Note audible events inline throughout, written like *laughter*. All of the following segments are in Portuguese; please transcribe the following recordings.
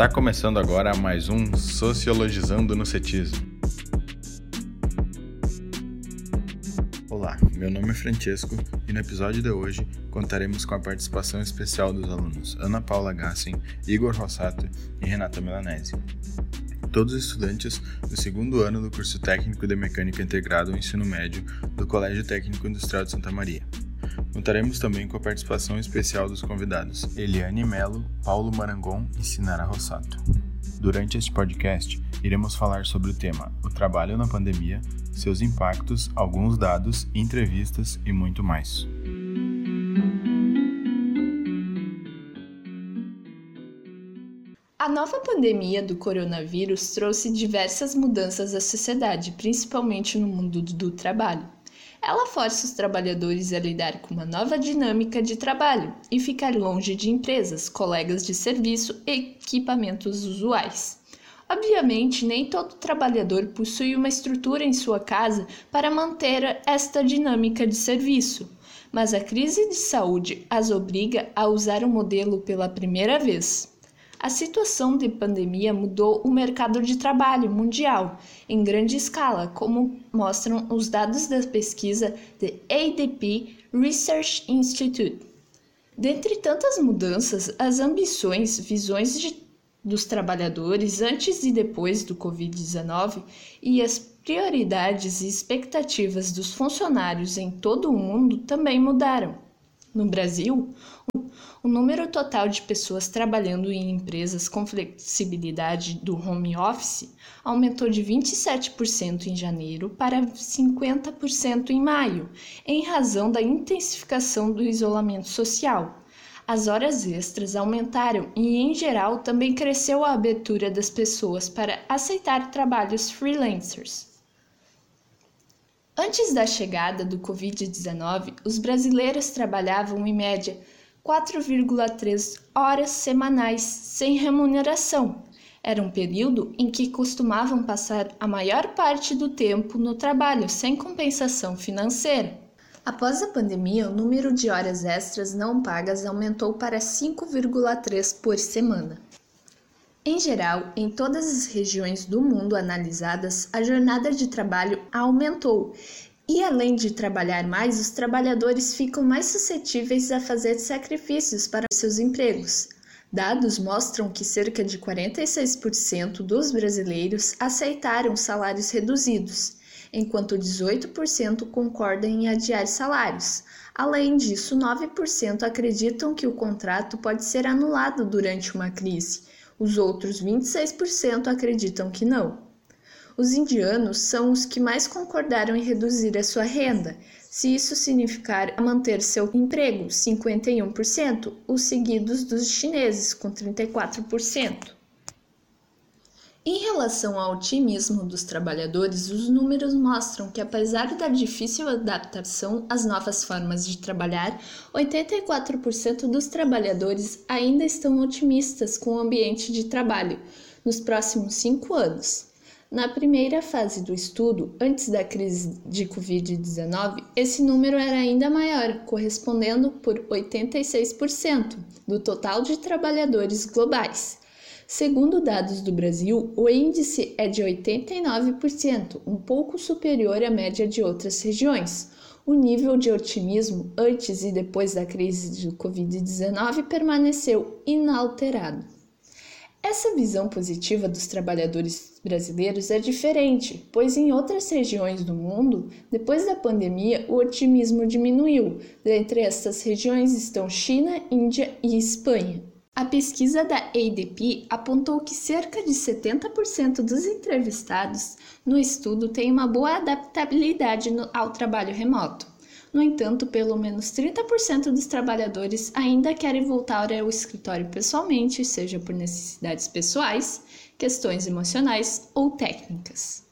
Está começando agora mais um Sociologizando no Cetismo. Olá, meu nome é Francesco e no episódio de hoje contaremos com a participação especial dos alunos Ana Paula Gassen, Igor Rossato e Renata Milanese. Todos estudantes do segundo ano do curso técnico de mecânica integrado ao ensino médio do Colégio Técnico Industrial de Santa Maria. Contaremos também com a participação especial dos convidados Eliane Melo, Paulo Marangon e Sinara Rossato. Durante este podcast, iremos falar sobre o tema o trabalho na pandemia, seus impactos, alguns dados, entrevistas e muito mais. A nova pandemia do coronavírus trouxe diversas mudanças à sociedade, principalmente no mundo do trabalho. Ela força os trabalhadores a lidar com uma nova dinâmica de trabalho e ficar longe de empresas, colegas de serviço e equipamentos usuais. Obviamente, nem todo trabalhador possui uma estrutura em sua casa para manter esta dinâmica de serviço, mas a crise de saúde as obriga a usar o modelo pela primeira vez. A situação de pandemia mudou o mercado de trabalho mundial em grande escala, como mostram os dados da pesquisa The ADP Research Institute. Dentre tantas mudanças, as ambições, visões de, dos trabalhadores antes e depois do Covid-19 e as prioridades e expectativas dos funcionários em todo o mundo também mudaram. No Brasil, o número total de pessoas trabalhando em empresas com flexibilidade do home office aumentou de 27% em janeiro para 50% em maio, em razão da intensificação do isolamento social. As horas extras aumentaram e, em geral, também cresceu a abertura das pessoas para aceitar trabalhos freelancers. Antes da chegada do Covid-19, os brasileiros trabalhavam em média 4,3 horas semanais sem remuneração. Era um período em que costumavam passar a maior parte do tempo no trabalho sem compensação financeira. Após a pandemia, o número de horas extras não pagas aumentou para 5,3 por semana. Em geral, em todas as regiões do mundo analisadas, a jornada de trabalho aumentou e além de trabalhar mais, os trabalhadores ficam mais suscetíveis a fazer sacrifícios para seus empregos. Dados mostram que cerca de 46% dos brasileiros aceitaram salários reduzidos, enquanto 18% concordam em adiar salários. Além disso, 9% acreditam que o contrato pode ser anulado durante uma crise. Os outros 26% acreditam que não. Os indianos são os que mais concordaram em reduzir a sua renda, se isso significar manter seu emprego, 51%, os seguidos dos chineses, com 34%. Em relação ao otimismo dos trabalhadores, os números mostram que, apesar da difícil adaptação às novas formas de trabalhar, 84% dos trabalhadores ainda estão otimistas com o ambiente de trabalho nos próximos cinco anos. Na primeira fase do estudo, antes da crise de Covid-19, esse número era ainda maior, correspondendo por 86% do total de trabalhadores globais. Segundo dados do Brasil, o índice é de 89%, um pouco superior à média de outras regiões. O nível de otimismo antes e depois da crise do Covid-19 permaneceu inalterado. Essa visão positiva dos trabalhadores brasileiros é diferente, pois em outras regiões do mundo, depois da pandemia, o otimismo diminuiu. Dentre essas regiões estão China, Índia e Espanha. A pesquisa da ADP apontou que cerca de 70% dos entrevistados no estudo têm uma boa adaptabilidade ao trabalho remoto. No entanto, pelo menos 30% dos trabalhadores ainda querem voltar ao escritório pessoalmente, seja por necessidades pessoais, questões emocionais ou técnicas.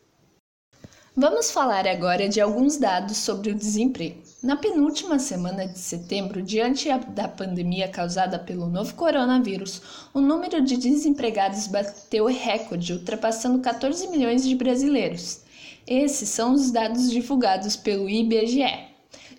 Vamos falar agora de alguns dados sobre o desemprego. Na penúltima semana de setembro, diante da pandemia causada pelo novo coronavírus, o número de desempregados bateu recorde, ultrapassando 14 milhões de brasileiros. Esses são os dados divulgados pelo IBGE.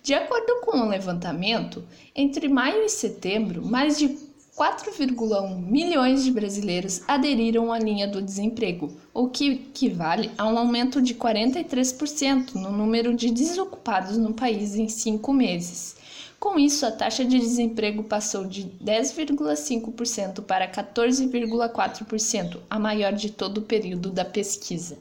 De acordo com o levantamento, entre maio e setembro, mais de 4,1 milhões de brasileiros aderiram à linha do desemprego, o que equivale a um aumento de 43% no número de desocupados no país em cinco meses. Com isso, a taxa de desemprego passou de 10,5% para 14,4%, a maior de todo o período da pesquisa.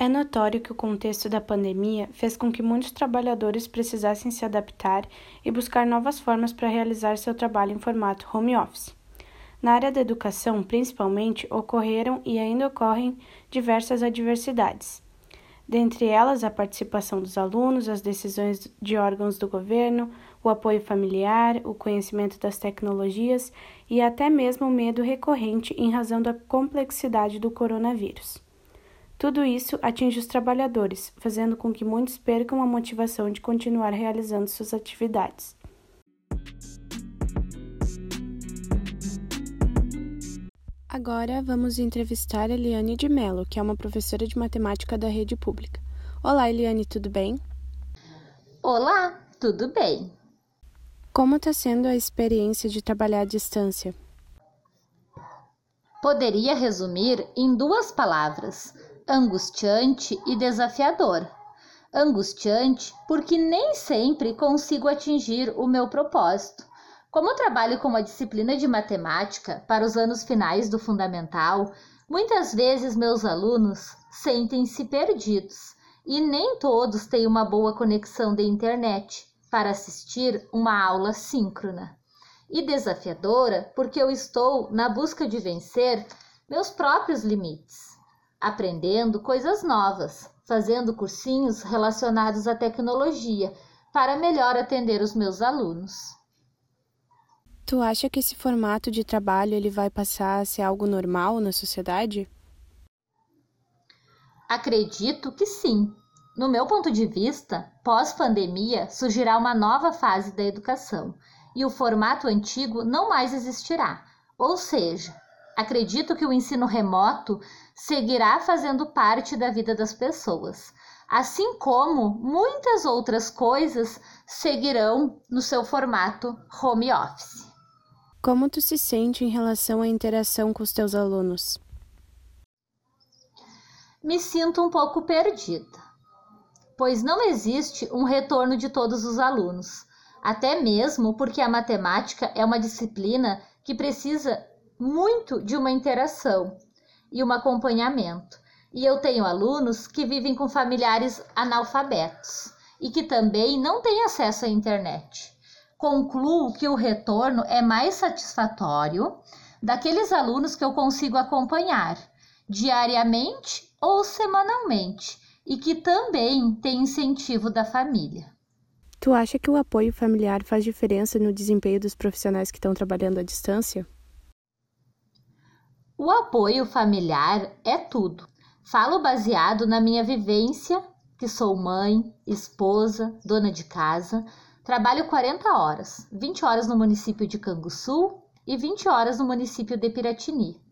É notório que o contexto da pandemia fez com que muitos trabalhadores precisassem se adaptar e buscar novas formas para realizar seu trabalho em formato home office. Na área da educação, principalmente, ocorreram e ainda ocorrem diversas adversidades. Dentre elas, a participação dos alunos, as decisões de órgãos do governo, o apoio familiar, o conhecimento das tecnologias e até mesmo o medo recorrente em razão da complexidade do coronavírus. Tudo isso atinge os trabalhadores, fazendo com que muitos percam a motivação de continuar realizando suas atividades. Agora vamos entrevistar Eliane de Mello, que é uma professora de matemática da rede pública. Olá, Eliane, tudo bem? Olá, tudo bem. Como está sendo a experiência de trabalhar à distância? Poderia resumir em duas palavras: angustiante e desafiador. Angustiante porque nem sempre consigo atingir o meu propósito. Como trabalho com a disciplina de matemática para os anos finais do fundamental, muitas vezes meus alunos sentem-se perdidos e nem todos têm uma boa conexão de internet para assistir uma aula síncrona. E desafiadora porque eu estou na busca de vencer meus próprios limites aprendendo coisas novas, fazendo cursinhos relacionados à tecnologia para melhor atender os meus alunos. Tu acha que esse formato de trabalho ele vai passar a ser algo normal na sociedade? Acredito que sim. No meu ponto de vista, pós-pandemia surgirá uma nova fase da educação e o formato antigo não mais existirá. Ou seja, acredito que o ensino remoto seguirá fazendo parte da vida das pessoas, assim como muitas outras coisas seguirão no seu formato home office. Como tu se sente em relação à interação com os teus alunos? Me sinto um pouco perdida, pois não existe um retorno de todos os alunos, até mesmo porque a matemática é uma disciplina que precisa muito de uma interação e um acompanhamento. E eu tenho alunos que vivem com familiares analfabetos e que também não têm acesso à internet. Concluo que o retorno é mais satisfatório daqueles alunos que eu consigo acompanhar diariamente ou semanalmente e que também têm incentivo da família. Tu acha que o apoio familiar faz diferença no desempenho dos profissionais que estão trabalhando à distância? O apoio familiar é tudo. Falo baseado na minha vivência, que sou mãe, esposa, dona de casa. Trabalho 40 horas, 20 horas no município de Canguçu e 20 horas no município de Piratini.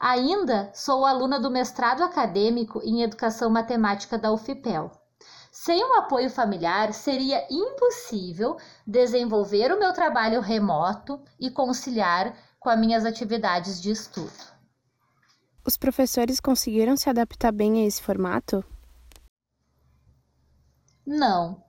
Ainda sou aluna do mestrado acadêmico em Educação Matemática da UFPEL. Sem o apoio familiar, seria impossível desenvolver o meu trabalho remoto e conciliar com as minhas atividades de estudo. Os professores conseguiram se adaptar bem a esse formato? Não.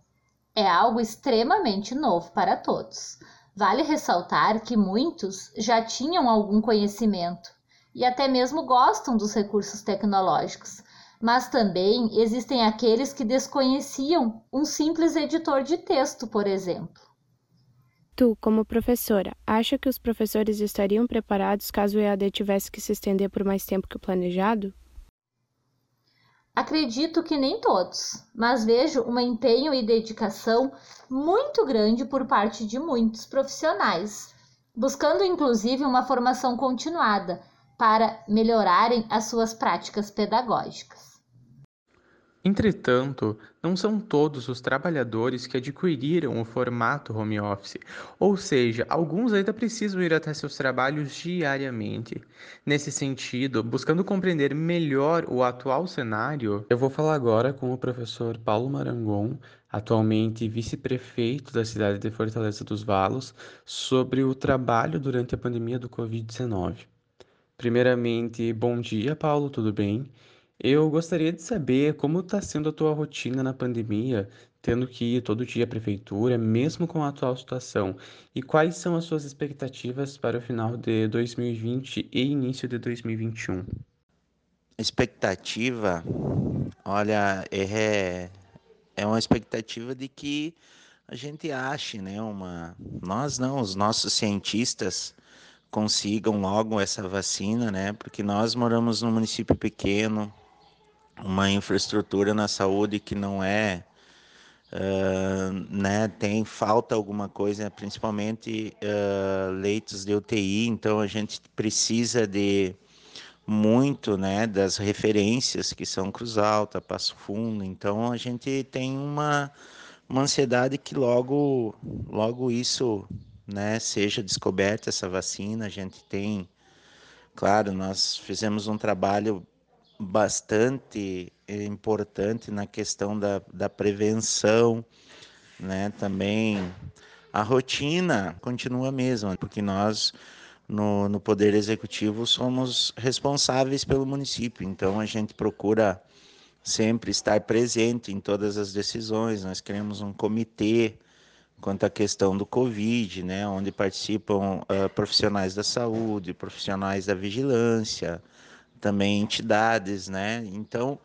É algo extremamente novo para todos. Vale ressaltar que muitos já tinham algum conhecimento e até mesmo gostam dos recursos tecnológicos, mas também existem aqueles que desconheciam um simples editor de texto, por exemplo. Tu, como professora, acha que os professores estariam preparados caso o EAD tivesse que se estender por mais tempo que o planejado? Acredito que nem todos, mas vejo um empenho e dedicação muito grande por parte de muitos profissionais, buscando inclusive uma formação continuada para melhorarem as suas práticas pedagógicas. Entretanto, não são todos os trabalhadores que adquiriram o formato home office, ou seja, alguns ainda precisam ir até seus trabalhos diariamente. Nesse sentido, buscando compreender melhor o atual cenário, eu vou falar agora com o professor Paulo Marangon, atualmente vice-prefeito da cidade de Fortaleza dos Valos, sobre o trabalho durante a pandemia do Covid-19. Primeiramente, bom dia, Paulo, tudo bem? Eu gostaria de saber como está sendo a tua rotina na pandemia, tendo que ir todo dia à prefeitura, mesmo com a atual situação, e quais são as suas expectativas para o final de 2020 e início de 2021? Expectativa, olha, é, é uma expectativa de que a gente ache, né, uma, nós não, os nossos cientistas consigam logo essa vacina, né, porque nós moramos num município pequeno, uma infraestrutura na saúde que não é, uh, né, tem falta alguma coisa, principalmente uh, leitos de UTI, então a gente precisa de muito, né, das referências que são Cruz Alta, Passo Fundo, então a gente tem uma, uma ansiedade que logo, logo isso, né, seja descoberta essa vacina, a gente tem Claro, nós fizemos um trabalho bastante importante na questão da, da prevenção, né? Também a rotina continua a mesma, porque nós no, no Poder Executivo somos responsáveis pelo município, então a gente procura sempre estar presente em todas as decisões. Nós criamos um comitê quanto à questão do Covid, né, onde participam uh, profissionais da saúde, profissionais da vigilância, também entidades, né? Então,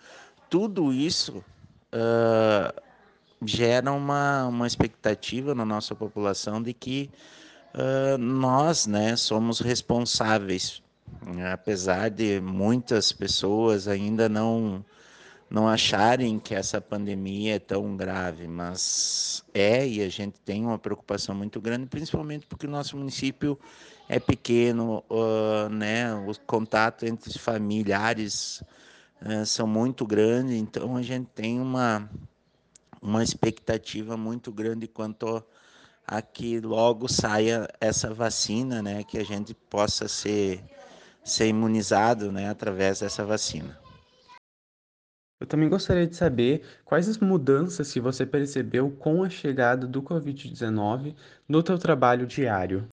tudo isso uh, gera uma, uma expectativa na nossa população de que uh, nós, né, somos responsáveis, né? apesar de muitas pessoas ainda não não acharem que essa pandemia é tão grave, mas é e a gente tem uma preocupação muito grande, principalmente porque o nosso município é pequeno, uh, né? O contato entre familiares uh, são muito grandes, então a gente tem uma uma expectativa muito grande quanto a que logo saia essa vacina, né? Que a gente possa ser ser imunizado, né? Através dessa vacina. Eu também gostaria de saber quais as mudanças que você percebeu com a chegada do Covid-19 no teu trabalho diário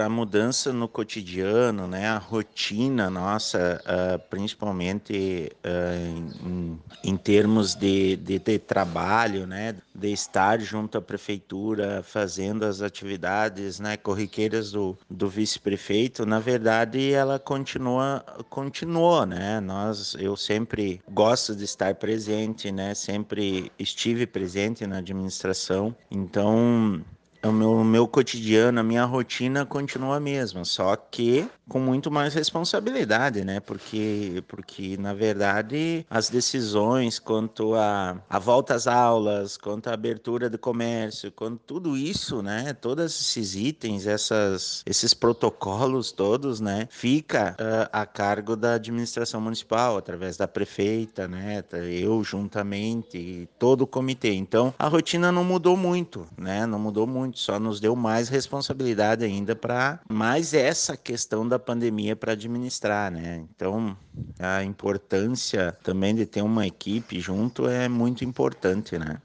a mudança no cotidiano, né, a rotina nossa, uh, principalmente uh, em, em, termos de, de, de, trabalho, né, de estar junto à prefeitura fazendo as atividades, né, corriqueiras do, do vice-prefeito, na verdade ela continua, continuou, né, nós, eu sempre gosto de estar presente, né, sempre estive presente na administração, então o meu, meu cotidiano, a minha rotina continua a mesma, só que com muito mais responsabilidade, né? Porque, porque na verdade, as decisões quanto a, a volta às aulas, quanto à abertura do comércio, quanto tudo isso, né? Todos esses itens, essas, esses protocolos todos, né? Fica uh, a cargo da administração municipal, através da prefeita, né? Eu juntamente, todo o comitê. Então, a rotina não mudou muito, né? Não mudou muito, só nos deu mais responsabilidade ainda para mais essa questão da pandemia para administrar, né? Então, a importância também de ter uma equipe junto é muito importante, né?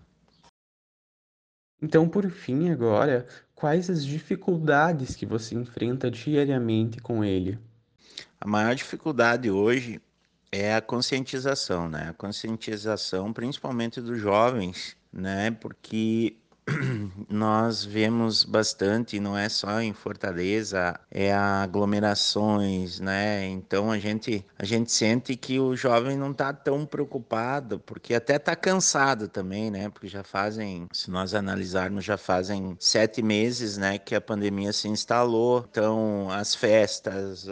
Então, por fim, agora, quais as dificuldades que você enfrenta diariamente com ele? A maior dificuldade hoje é a conscientização, né? A conscientização, principalmente dos jovens, né? Porque *clears throat* nós vemos bastante, não é só em Fortaleza, é aglomerações, né? Então a gente a gente sente que o jovem não está tão preocupado, porque até está cansado também, né? Porque já fazem, se nós analisarmos, já fazem sete meses, né, que a pandemia se instalou. Então as festas,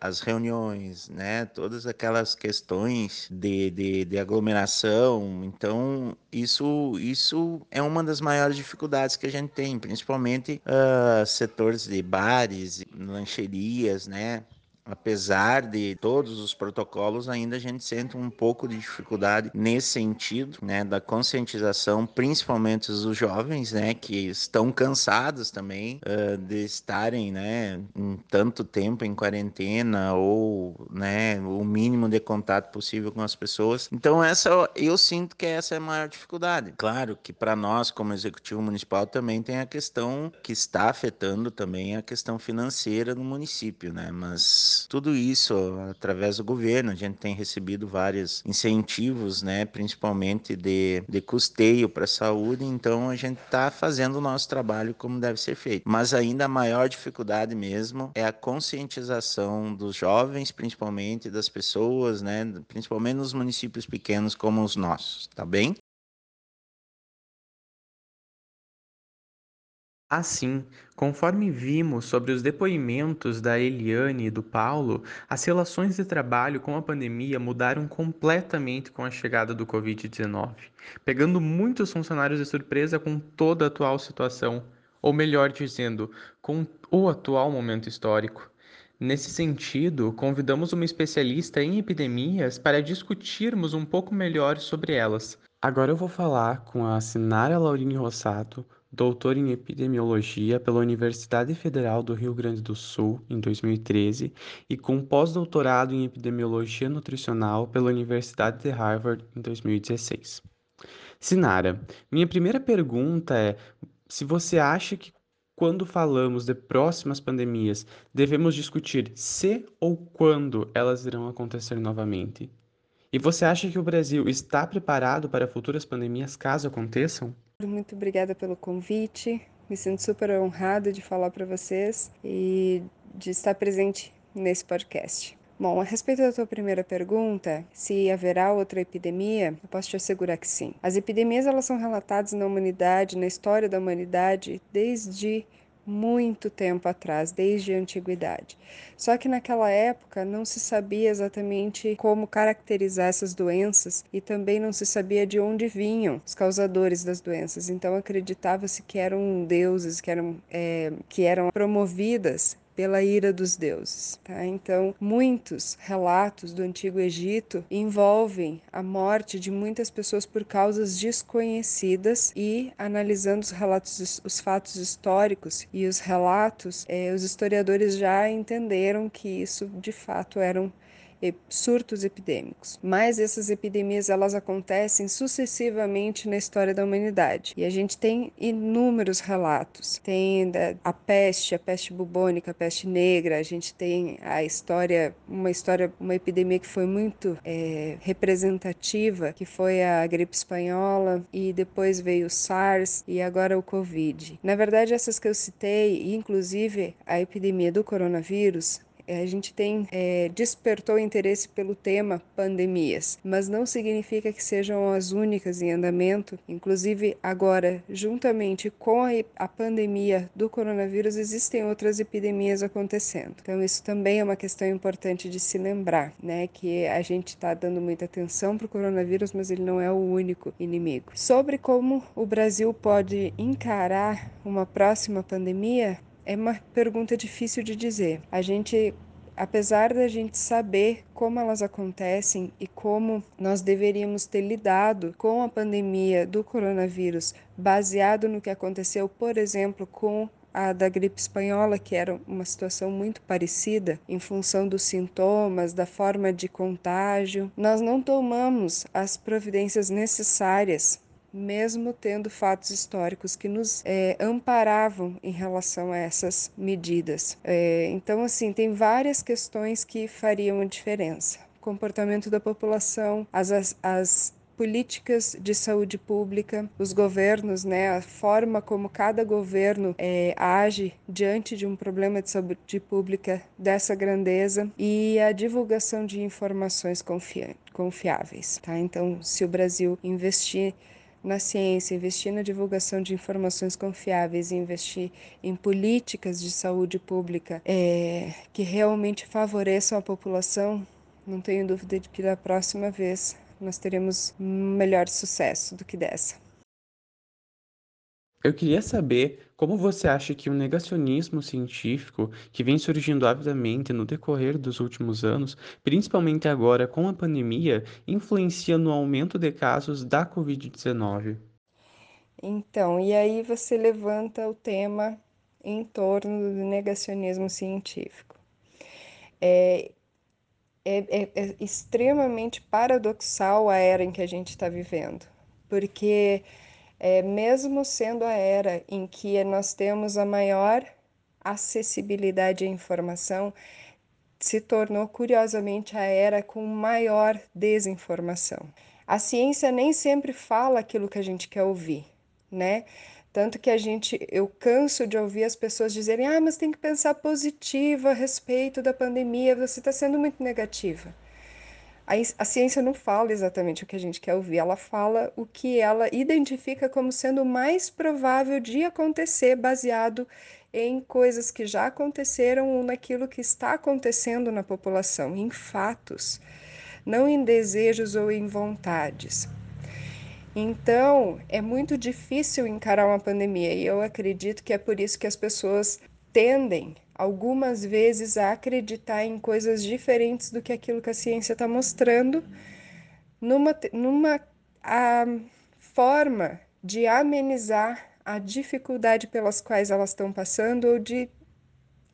as reuniões, né? Todas aquelas questões de, de, de aglomeração. Então isso isso é uma das maiores dificuldades que a gente tem, principalmente uh, setores de bares, lancherias, né? Apesar de todos os protocolos, ainda a gente sente um pouco de dificuldade nesse sentido, né, da conscientização, principalmente dos jovens, né, que estão cansados também uh, de estarem, né, um tanto tempo em quarentena ou, né, o mínimo de contato possível com as pessoas. Então essa eu sinto que essa é a maior dificuldade. Claro que para nós como executivo municipal também tem a questão que está afetando também a questão financeira no município, né, mas tudo isso através do governo. A gente tem recebido vários incentivos, né, principalmente de, de custeio para a saúde, então a gente está fazendo o nosso trabalho como deve ser feito. Mas ainda a maior dificuldade mesmo é a conscientização dos jovens, principalmente das pessoas, né, principalmente nos municípios pequenos como os nossos, tá bem? Assim, conforme vimos sobre os depoimentos da Eliane e do Paulo, as relações de trabalho com a pandemia mudaram completamente com a chegada do Covid-19, pegando muitos funcionários de surpresa com toda a atual situação, ou melhor dizendo, com o atual momento histórico. Nesse sentido, convidamos uma especialista em epidemias para discutirmos um pouco melhor sobre elas. Agora eu vou falar com a Sinara Laurine Rossato, doutor em epidemiologia pela Universidade Federal do Rio Grande do Sul em 2013 e com pós-doutorado em epidemiologia nutricional pela Universidade de Harvard em 2016. Sinara, minha primeira pergunta é se você acha que quando falamos de próximas pandemias, devemos discutir se ou quando elas irão acontecer novamente. E você acha que o Brasil está preparado para futuras pandemias caso aconteçam? Muito obrigada pelo convite. Me sinto super honrada de falar para vocês e de estar presente nesse podcast. Bom, a respeito da tua primeira pergunta, se haverá outra epidemia, eu posso te assegurar que sim. As epidemias elas são relatadas na humanidade, na história da humanidade, desde muito tempo atrás, desde a antiguidade. Só que naquela época não se sabia exatamente como caracterizar essas doenças e também não se sabia de onde vinham os causadores das doenças. Então acreditava-se que eram deuses, que eram, é, que eram promovidas pela ira dos deuses. Tá? Então, muitos relatos do Antigo Egito envolvem a morte de muitas pessoas por causas desconhecidas e, analisando os relatos, os fatos históricos e os relatos, eh, os historiadores já entenderam que isso de fato eram surtos epidêmicos. Mas essas epidemias elas acontecem sucessivamente na história da humanidade. E a gente tem inúmeros relatos. Tem a peste, a peste bubônica, a peste negra, a gente tem a história, uma história, uma epidemia que foi muito é, representativa, que foi a gripe espanhola, e depois veio o SARS e agora o Covid. Na verdade, essas que eu citei, inclusive a epidemia do coronavírus, a gente tem é, despertou interesse pelo tema pandemias, mas não significa que sejam as únicas em andamento. Inclusive, agora, juntamente com a, a pandemia do coronavírus, existem outras epidemias acontecendo. Então, isso também é uma questão importante de se lembrar, né? Que a gente está dando muita atenção para o coronavírus, mas ele não é o único inimigo. Sobre como o Brasil pode encarar uma próxima pandemia, é uma pergunta difícil de dizer. A gente apesar da gente saber como elas acontecem e como nós deveríamos ter lidado com a pandemia do coronavírus, baseado no que aconteceu, por exemplo, com a da gripe espanhola, que era uma situação muito parecida em função dos sintomas, da forma de contágio, nós não tomamos as providências necessárias mesmo tendo fatos históricos que nos é, amparavam em relação a essas medidas. É, então, assim, tem várias questões que fariam a diferença. comportamento da população, as, as, as políticas de saúde pública, os governos, né, a forma como cada governo é, age diante de um problema de saúde pública dessa grandeza e a divulgação de informações confiáveis. Tá? Então, se o Brasil investir na ciência, investir na divulgação de informações confiáveis investir em políticas de saúde pública é, que realmente favoreçam a população, não tenho dúvida de que da próxima vez nós teremos melhor sucesso do que dessa. Eu queria saber Como você acha que o negacionismo científico, que vem surgindo avidamente no decorrer dos últimos anos, principalmente agora com a pandemia, influencia no aumento de casos da Covid-19? Então, e aí você levanta o tema em torno do negacionismo científico. É, é, é, é extremamente paradoxal a era em que a gente está vivendo, porque é, mesmo sendo a era em que nós temos a maior acessibilidade à informação, se tornou curiosamente a era com maior desinformação. A ciência nem sempre fala aquilo que a gente quer ouvir, né? Tanto que a gente, eu canso de ouvir as pessoas dizerem: ah, mas tem que pensar positivo a respeito da pandemia, você está sendo muito negativa. A, a ciência não fala exatamente o que a gente quer ouvir, ela fala o que ela identifica como sendo mais provável de acontecer, baseado em coisas que já aconteceram ou naquilo que está acontecendo na população, em fatos, não em desejos ou em vontades. Então, é muito difícil encarar uma pandemia e eu acredito que é por isso que as pessoas tendem algumas vezes a acreditar em coisas diferentes do que aquilo que a ciência está mostrando, numa, numa a forma de amenizar a dificuldade pelas quais elas estão passando ou de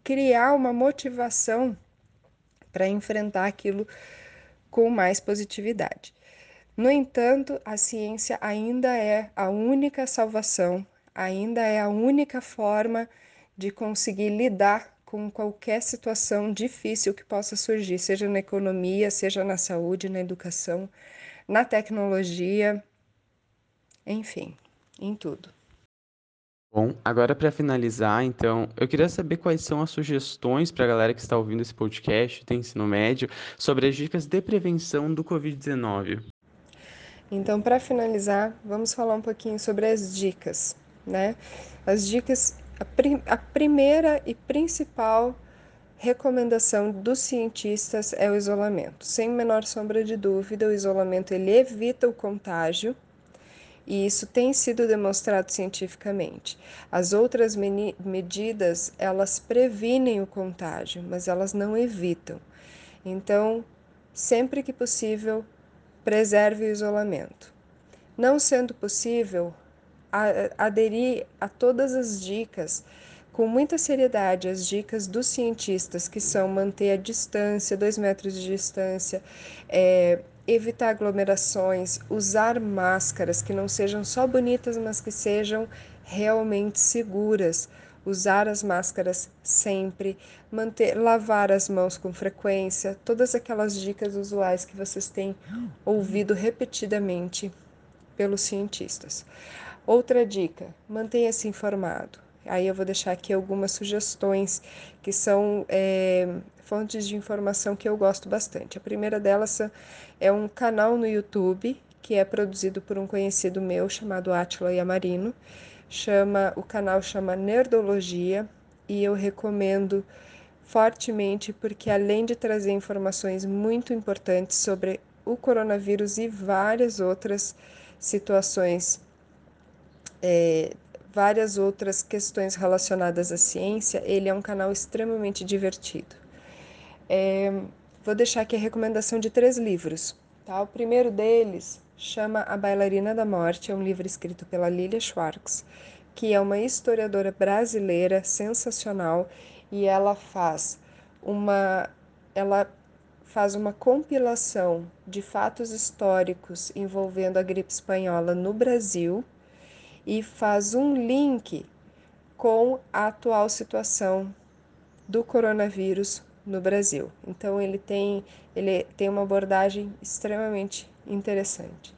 criar uma motivação para enfrentar aquilo com mais positividade. No entanto, a ciência ainda é a única salvação, ainda é a única forma de conseguir lidar com qualquer situação difícil que possa surgir, seja na economia, seja na saúde, na educação, na tecnologia, enfim, em tudo. Bom, agora para finalizar, então, eu queria saber quais são as sugestões para a galera que está ouvindo esse podcast do ensino médio sobre as dicas de prevenção do Covid-19. Então, para finalizar, vamos falar um pouquinho sobre as dicas, né? As dicas, a, prim a primeira e principal recomendação dos cientistas é o isolamento. Sem menor sombra de dúvida, o isolamento ele evita o contágio e isso tem sido demonstrado cientificamente. As outras medidas, elas previnem o contágio, mas elas não evitam. Então, sempre que possível, preserve o isolamento. Não sendo possível, aderir a todas as dicas com muita seriedade as dicas dos cientistas, que são manter a distância, dois metros de distância, é, evitar aglomerações, usar máscaras que não sejam só bonitas, mas que sejam realmente seguras, usar as máscaras sempre, manter, lavar as mãos com frequência, todas aquelas dicas usuais que vocês têm ouvido repetidamente pelos cientistas. Outra dica: mantenha-se informado. Aí eu vou deixar aqui algumas sugestões que são é, fontes de informação que eu gosto bastante. A primeira delas é um canal no YouTube que é produzido por um conhecido meu chamado Atila Yamarino chama o canal chama Nerdologia e eu recomendo fortemente porque além de trazer informações muito importantes sobre o coronavírus e várias outras situações, é, várias outras questões relacionadas à ciência, ele é um canal extremamente divertido. É, vou deixar aqui a recomendação de três livros. Tá? O primeiro deles chama A Bailarina da Morte, é um livro escrito pela Lilia Schwartz, que é uma historiadora brasileira sensacional e ela faz uma ela faz uma compilação de fatos históricos envolvendo a gripe espanhola no Brasil e faz um link com a atual situação do coronavírus no Brasil. Então ele tem ele tem uma abordagem extremamente interessante.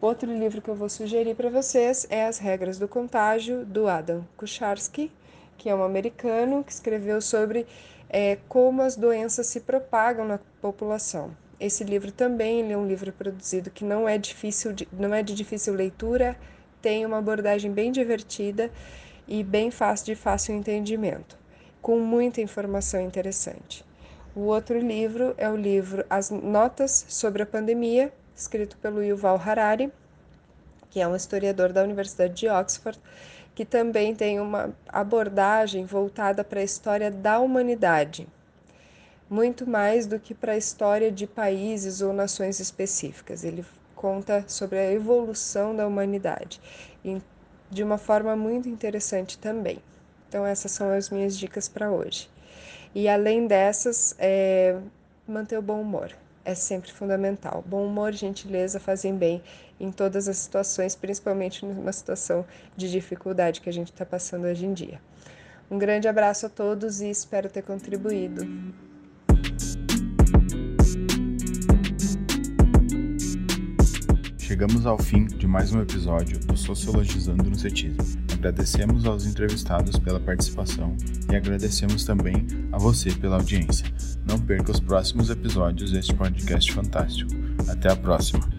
Outro livro que eu vou sugerir para vocês é As Regras do Contágio, do Adam Kucharski, que é um americano que escreveu sobre é, como as doenças se propagam na população. Esse livro também é um livro produzido que não é difícil, de, não é de difícil leitura, tem uma abordagem bem divertida e bem fácil de fácil entendimento, com muita informação interessante. O outro livro é o livro As Notas sobre a Pandemia, escrito pelo Yuval Harari, que é um historiador da Universidade de Oxford, que também tem uma abordagem voltada para a história da humanidade, muito mais do que para a história de países ou nações específicas. Ele conta sobre a evolução da humanidade de uma forma muito interessante também. Então, essas são as minhas dicas para hoje. E além dessas, é manter o bom humor. É sempre fundamental. Bom humor e gentileza fazem bem em todas as situações, principalmente numa situação de dificuldade que a gente está passando hoje em dia. Um grande abraço a todos e espero ter contribuído. Chegamos ao fim de mais um episódio do Sociologizando no CETISM. Agradecemos aos entrevistados pela participação e agradecemos também a você pela audiência. Não perca os próximos episódios deste podcast fantástico. Até a próxima!